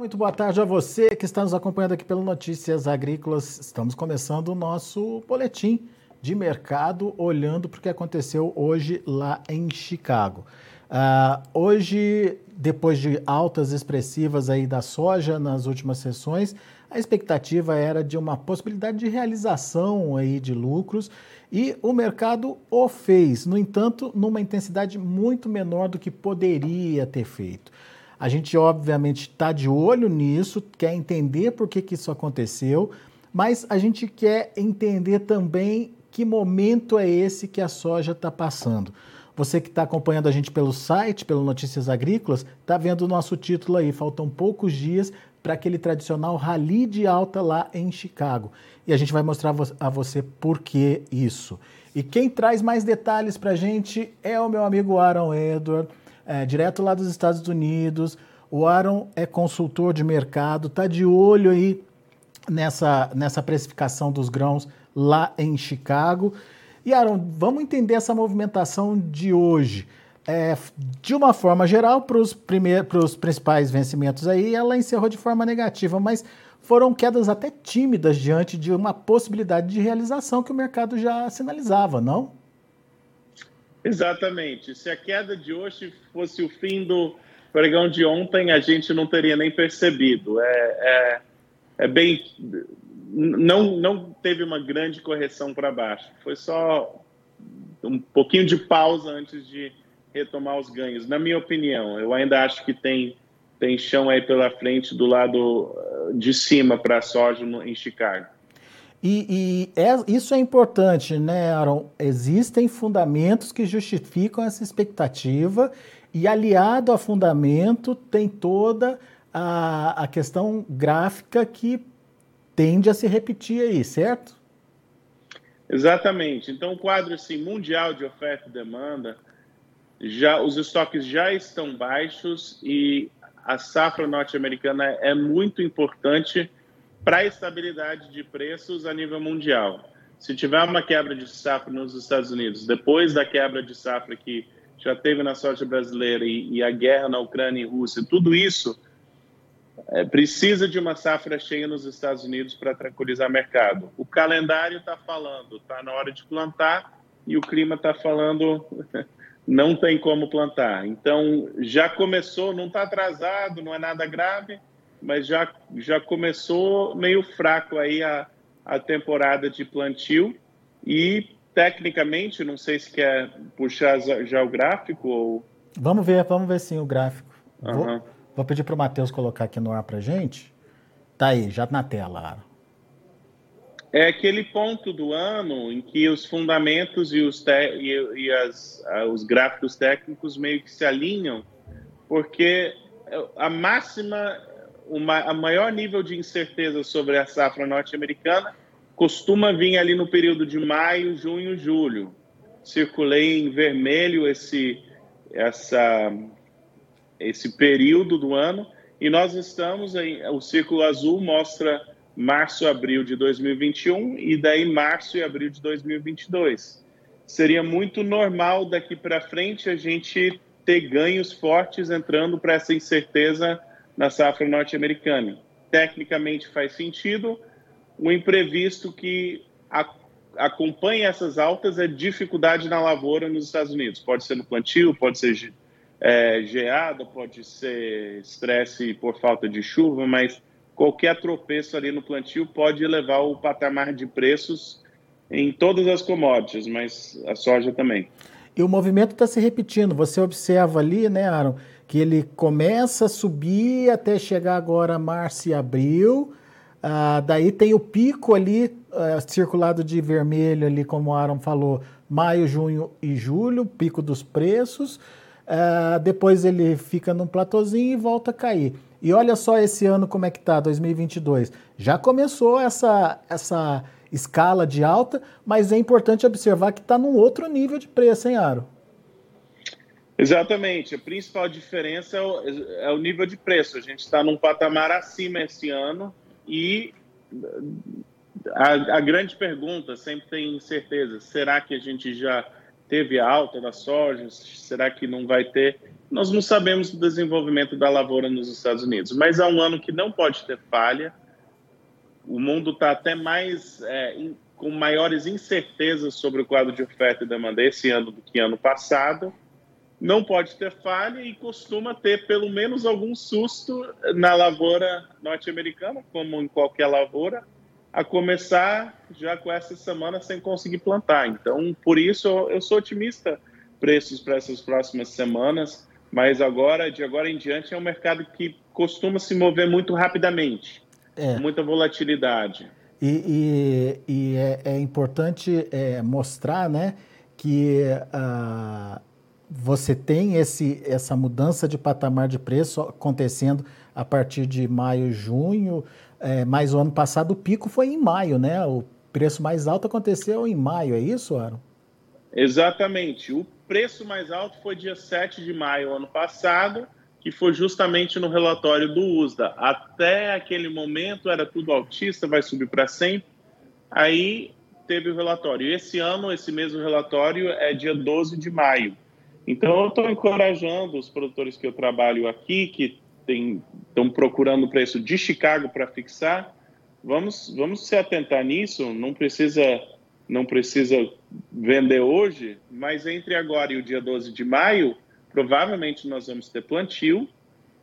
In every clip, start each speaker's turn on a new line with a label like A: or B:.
A: Muito boa tarde a você que está nos acompanhando aqui pelo Notícias Agrícolas. Estamos começando o nosso boletim de mercado, olhando para o que aconteceu hoje lá em Chicago. Uh, hoje, depois de altas expressivas aí da soja nas últimas sessões, a expectativa era de uma possibilidade de realização aí de lucros e o mercado o fez, no entanto, numa intensidade muito menor do que poderia ter feito. A gente, obviamente, está de olho nisso, quer entender por que, que isso aconteceu, mas a gente quer entender também que momento é esse que a soja está passando. Você que está acompanhando a gente pelo site, pelo Notícias Agrícolas, está vendo o nosso título aí. Faltam poucos dias para aquele tradicional rally de alta lá em Chicago. E a gente vai mostrar a você por que isso. E quem traz mais detalhes para a gente é o meu amigo Aaron Edward é, direto lá dos Estados Unidos. O Aaron é consultor de mercado, está de olho aí nessa, nessa precificação dos grãos lá em Chicago. E Aaron, vamos entender essa movimentação de hoje. É, de uma forma geral, para os principais vencimentos aí, ela encerrou de forma negativa, mas foram quedas até tímidas diante de uma possibilidade de realização que o mercado já sinalizava, não?
B: Exatamente. Se a queda de hoje fosse o fim do pregão de ontem, a gente não teria nem percebido. É, é, é bem. Não, não teve uma grande correção para baixo. Foi só um pouquinho de pausa antes de retomar os ganhos, na minha opinião. Eu ainda acho que tem, tem chão aí pela frente do lado de cima para a soja em Chicago.
A: E, e é, isso é importante, né, Aaron? Existem fundamentos que justificam essa expectativa e aliado a fundamento tem toda a, a questão gráfica que tende a se repetir aí, certo?
B: Exatamente. Então, o quadro assim, mundial de oferta e demanda, já os estoques já estão baixos e a safra norte-americana é muito importante para estabilidade de preços a nível mundial. Se tiver uma quebra de safra nos Estados Unidos, depois da quebra de safra que já teve na soja brasileira e, e a guerra na Ucrânia e Rússia, tudo isso é, precisa de uma safra cheia nos Estados Unidos para tranquilizar o mercado. O calendário está falando, está na hora de plantar e o clima está falando não tem como plantar. Então já começou, não está atrasado, não é nada grave, mas já, já começou meio fraco aí a, a temporada de plantio e tecnicamente, não sei se quer puxar já o gráfico ou...
A: Vamos ver, vamos ver sim o gráfico. Uhum. Vou, vou, pedir para o Matheus colocar aqui no ar para gente. Tá aí, já na tela.
B: É aquele ponto do ano em que os fundamentos e os, te, e, e as, os gráficos técnicos meio que se alinham, porque a máxima o a maior nível de incerteza sobre a safra norte-americana costuma vir ali no período de maio, junho, julho. Circulei em vermelho esse, essa, esse período do ano e nós estamos em, o círculo azul mostra março, abril de 2021 e daí março e abril de 2022. Seria muito normal daqui para frente a gente ter ganhos fortes entrando para essa incerteza na safra norte-americana. Tecnicamente faz sentido, o imprevisto que a, acompanha essas altas é dificuldade na lavoura nos Estados Unidos. Pode ser no plantio, pode ser é, geada, pode ser estresse por falta de chuva, mas qualquer tropeço ali no plantio pode elevar o patamar de preços em todas as commodities, mas a soja também.
A: E o movimento está se repetindo. Você observa ali, né, Aaron, que ele começa a subir até chegar agora março e abril. Ah, daí tem o pico ali, ah, circulado de vermelho ali, como o Aaron falou, maio, junho e julho, pico dos preços. Ah, depois ele fica num platôzinho e volta a cair. E olha só esse ano como é que tá, 2022. Já começou essa, essa escala de alta, mas é importante observar que está num outro nível de preço, hein, Aro?
B: Exatamente. A principal diferença é o, é o nível de preço. A gente está num patamar acima esse ano e a, a, grande pergunta, sempre tem incerteza, será que a gente já teve alta da soja, será que não vai ter? Nós não sabemos do desenvolvimento da lavoura nos Estados Unidos, mas é um ano que não pode ter falha. O mundo está até mais é, in, com maiores incertezas sobre o quadro de oferta e demanda esse ano do que ano passado. Não pode ter falha e costuma ter pelo menos algum susto na lavoura norte-americana, como em qualquer lavoura, a começar já com essa semana sem conseguir plantar. Então, por isso eu sou otimista preços para essas próximas semanas, mas agora, de agora em diante, é um mercado que costuma se mover muito rapidamente, é. muita volatilidade.
A: E, e, e é, é, importante é, mostrar, né, que uh, você tem esse, essa mudança de patamar de preço acontecendo a partir de maio, junho, é, mas o ano passado o pico foi em maio, né? O preço mais alto aconteceu em maio, é isso, Aaron?
B: Exatamente. O preço mais alto foi dia 7 de maio ano passado, que foi justamente no relatório do USDA. Até aquele momento era tudo altista, vai subir para sempre. Aí teve o relatório. Esse ano, esse mesmo relatório é dia 12 de maio. Então, eu estou encorajando os produtores que eu trabalho aqui, que estão procurando preço de Chicago para fixar, vamos, vamos se atentar nisso. Não precisa, não precisa vender hoje, mas entre agora e o dia 12 de maio, provavelmente nós vamos ter plantio,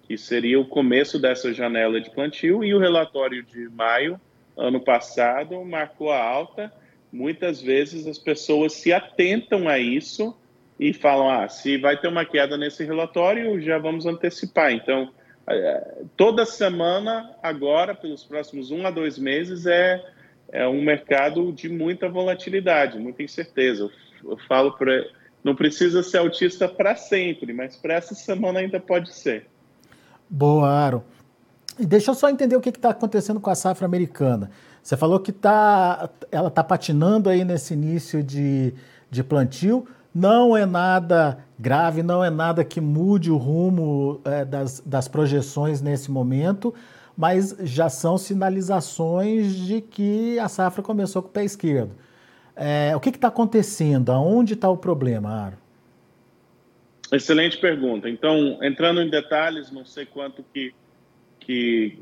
B: que seria o começo dessa janela de plantio, e o relatório de maio, ano passado, marcou a alta. Muitas vezes as pessoas se atentam a isso e falam: ah, se vai ter uma queda nesse relatório, já vamos antecipar. Então, é, toda semana, agora, pelos próximos um a dois meses, é, é um mercado de muita volatilidade, muita incerteza. Eu, falo para. Não precisa ser autista para sempre, mas para essa semana ainda pode ser.
A: Boa, Aro. E deixa eu só entender o que está acontecendo com a safra americana. Você falou que tá, ela está patinando aí nesse início de, de plantio. Não é nada grave, não é nada que mude o rumo é, das, das projeções nesse momento, mas já são sinalizações de que a safra começou com o pé esquerdo. É, o que está acontecendo? Aonde está o problema, Aro?
B: Excelente pergunta. Então, entrando em detalhes, não sei quanto que, que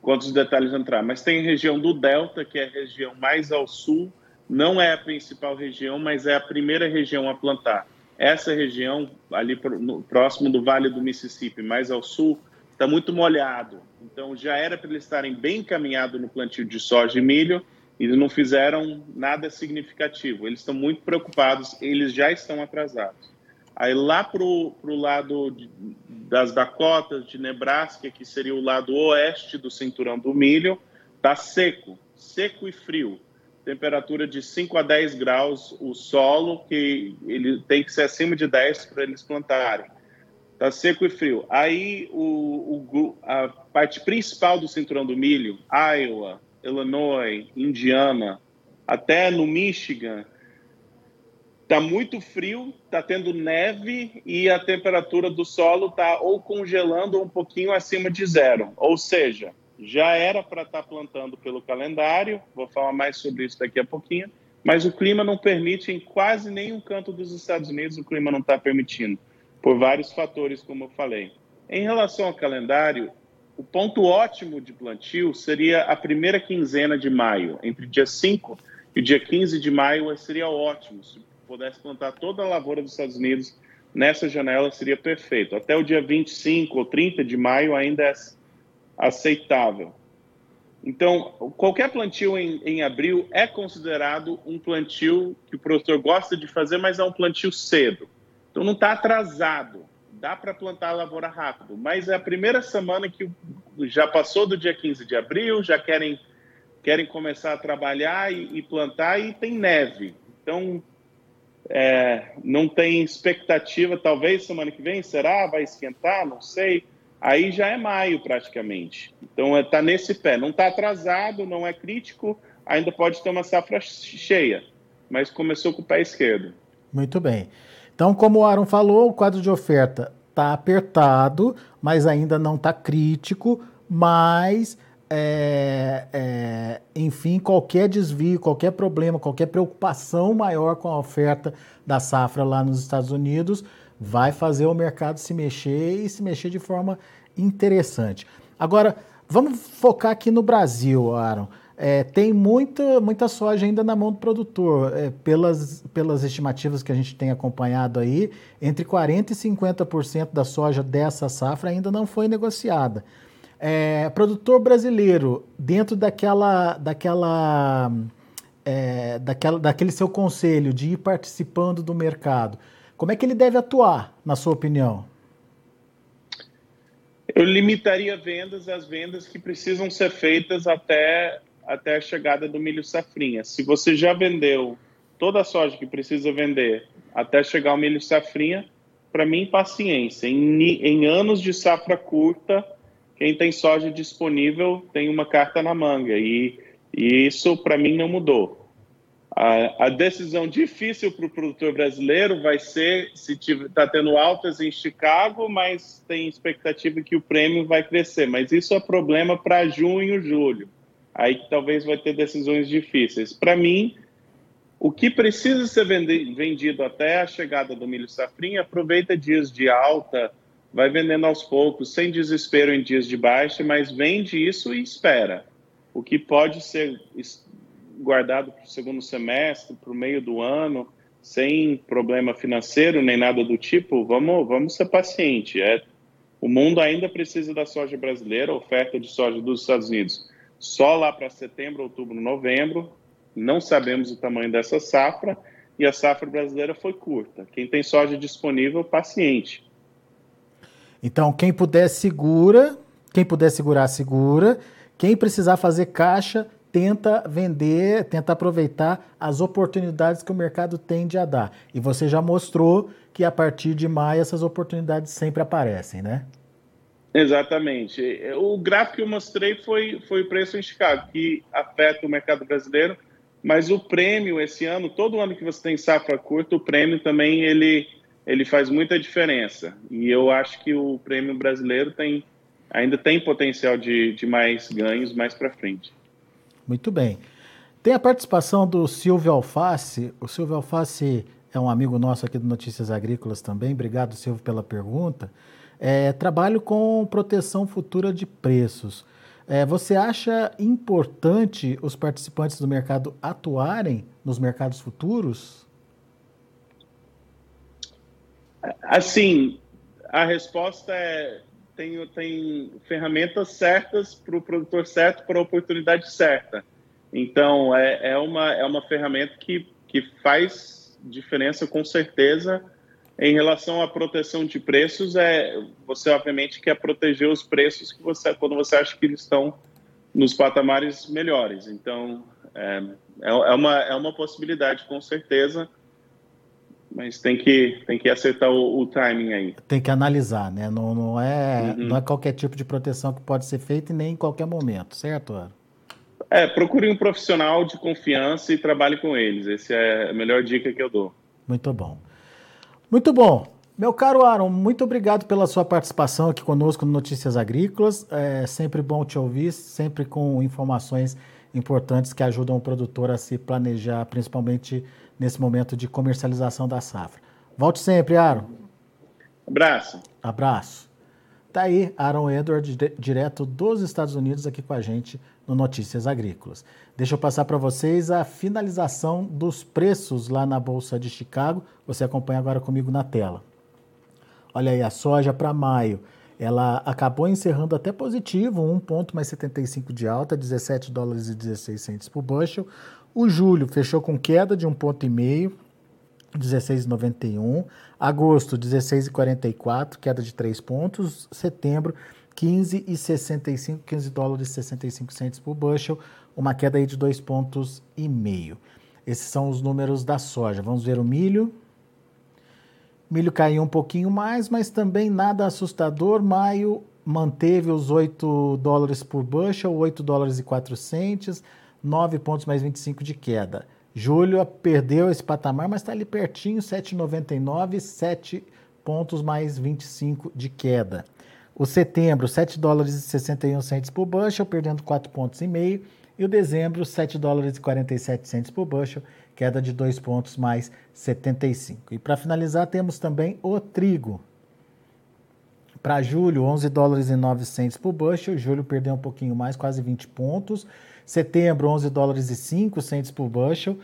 B: quantos detalhes entrar, mas tem região do Delta, que é a região mais ao sul não é a principal região, mas é a primeira região a plantar. Essa região, ali no, próximo do Vale do Mississippi, mais ao sul, está muito molhado. Então, já era para eles estarem bem encaminhados no plantio de soja e milho, e não fizeram nada significativo. Eles estão muito preocupados, eles já estão atrasados. Aí, lá para o lado de, das Dakotas, de Nebraska, que seria o lado oeste do cinturão do milho, está seco, seco e frio temperatura de 5 a 10 graus o solo, que ele tem que ser acima de 10 para eles plantarem. Está seco e frio. Aí o, o, a parte principal do cinturão do milho, Iowa, Illinois, Indiana, até no Michigan, está muito frio, está tendo neve e a temperatura do solo está ou congelando ou um pouquinho acima de zero. Ou seja, já era para estar tá plantando pelo calendário, vou falar mais sobre isso daqui a pouquinho, mas o clima não permite em quase nenhum canto dos Estados Unidos, o clima não está permitindo, por vários fatores, como eu falei. Em relação ao calendário, o ponto ótimo de plantio seria a primeira quinzena de maio, entre dia 5 e dia 15 de maio seria ótimo. Se pudesse plantar toda a lavoura dos Estados Unidos nessa janela, seria perfeito. Até o dia 25 ou 30 de maio ainda é aceitável. Então, qualquer plantio em, em, abril é considerado um plantio que o produtor gosta de fazer, mas é um plantio cedo. Então, não está atrasado. Dá para plantar a lavoura rápido, mas é a primeira semana que já passou do dia 15 de abril, já querem, querem começar a trabalhar e, e plantar e tem neve. Então, é, não tem expectativa, talvez semana que vem, será? Vai esquentar? Não sei aí já é maio praticamente. Então está é, nesse pé. Não está atrasado, não é crítico, ainda pode ter uma safra cheia, mas começou com o pé esquerdo.
A: Muito bem. Então, como o Aaron falou, o quadro de oferta está apertado, mas ainda não está crítico, mas é, é, enfim, qualquer desvio, qualquer problema, qualquer preocupação maior com a oferta da safra lá nos Estados Unidos vai fazer o mercado se mexer e se mexer de forma interessante. Agora, vamos focar aqui no Brasil, Aaron. É, tem muita, muita soja ainda na mão do produtor. É, pelas, pelas estimativas que a gente tem acompanhado aí, entre 40% e 50% da soja dessa safra ainda não foi negociada. É, produtor brasileiro, dentro daquela, daquela, é, daquela, daquele seu conselho de ir participando do mercado, como é que ele deve atuar, na sua opinião?
B: Eu limitaria vendas às vendas que precisam ser feitas até até a chegada do milho safrinha. Se você já vendeu toda a soja que precisa vender até chegar o milho safrinha, para mim, paciência. Em, em anos de safra curta, quem tem soja disponível tem uma carta na manga. E, e isso, para mim, não mudou. A, a decisão difícil para o produtor brasileiro vai ser se está tendo altas em Chicago, mas tem expectativa que o prêmio vai crescer. Mas isso é problema para junho, julho aí que talvez vai ter decisões difíceis. Para mim, o que precisa ser vendido até a chegada do milho safrinha, aproveita dias de alta, vai vendendo aos poucos, sem desespero em dias de baixa, mas vende isso e espera. O que pode ser guardado para o segundo semestre, para o meio do ano, sem problema financeiro nem nada do tipo, vamos, vamos ser paciente. É, o mundo ainda precisa da soja brasileira, oferta de soja dos Estados Unidos só lá para setembro, outubro, novembro. Não sabemos o tamanho dessa safra e a safra brasileira foi curta. Quem tem soja disponível, paciente.
A: Então, quem puder segura, quem puder segurar, segura. Quem precisar fazer caixa, tenta vender, tenta aproveitar as oportunidades que o mercado tende a dar. E você já mostrou que a partir de maio essas oportunidades sempre aparecem, né?
B: Exatamente. O gráfico que eu mostrei foi, foi o preço em Chicago, que afeta o mercado brasileiro, mas o prêmio esse ano, todo ano que você tem safra curta, o prêmio também ele, ele faz muita diferença. E eu acho que o prêmio brasileiro tem, ainda tem potencial de, de mais ganhos mais para frente.
A: Muito bem. Tem a participação do Silvio Alface. O Silvio Alface é um amigo nosso aqui do Notícias Agrícolas também. Obrigado, Silvio, pela pergunta. É, trabalho com proteção futura de preços. É, você acha importante os participantes do mercado atuarem nos mercados futuros?
B: Assim, a resposta é tem, tem ferramentas certas para o produtor certo, para a oportunidade certa. Então, é, é, uma, é uma ferramenta que, que faz diferença com certeza em relação à proteção de preços, é você obviamente quer proteger os preços que você quando você acha que eles estão nos patamares melhores. Então é, é, é uma é uma possibilidade com certeza, mas tem que tem que acertar o, o timing aí.
A: Tem que analisar, né? Não, não é uhum. não é qualquer tipo de proteção que pode ser feita e nem em qualquer momento, certo? Ara?
B: É, procure um profissional de confiança e trabalhe com eles. Essa é a melhor dica que eu dou.
A: Muito bom. Muito bom. Meu caro Aaron, muito obrigado pela sua participação aqui conosco no Notícias Agrícolas. É sempre bom te ouvir, sempre com informações importantes que ajudam o produtor a se planejar, principalmente nesse momento de comercialização da safra. Volte sempre, Aaron.
B: Abraço.
A: Abraço. Tá aí Aaron Edward, direto dos Estados Unidos, aqui com a gente no Notícias Agrícolas. Deixa eu passar para vocês a finalização dos preços lá na Bolsa de Chicago. Você acompanha agora comigo na tela. Olha aí, a soja para maio, ela acabou encerrando até positivo, 1 ponto mais 75 de alta, 17 dólares e 16 centos por bushel. O julho fechou com queda de 1 ponto e meio, 16,91. Agosto, 16,44, queda de 3 pontos. Setembro, 15,65, 15 dólares e 65 centos por bushel, uma queda aí de dois pontos meio. Esses são os números da soja. Vamos ver o milho. Milho caiu um pouquinho mais, mas também nada assustador. Maio manteve os 8 dólares por bushel, 8 dólares e 4 centes, 9 pontos mais 25 de queda. Julho perdeu esse patamar, mas está ali pertinho, 7,99, 7 pontos mais 25 de queda. O setembro, 7 dólares e 61 centes por bushel, perdendo 4 pontos e meio. E o dezembro, 7 dólares e 47 centes por bushel, queda de 2 pontos mais 75. E para finalizar, temos também o trigo. Para julho, 11 dólares e 9 centes por bushel. Julho perdeu um pouquinho mais, quase 20 pontos. Setembro, 11 dólares e 5 centes por bushel.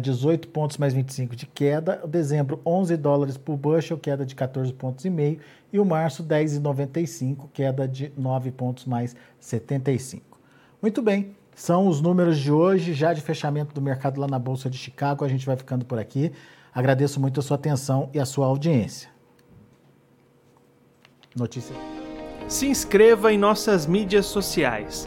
A: 18 é, pontos mais 25 de queda. Dezembro, 11 dólares por bushel, queda de 14 pontos e meio. E o março, 10,95, queda de 9 pontos mais 75. Muito bem, são os números de hoje, já de fechamento do mercado lá na Bolsa de Chicago. A gente vai ficando por aqui. Agradeço muito a sua atenção e a sua audiência.
C: Notícia. Se inscreva em nossas mídias sociais.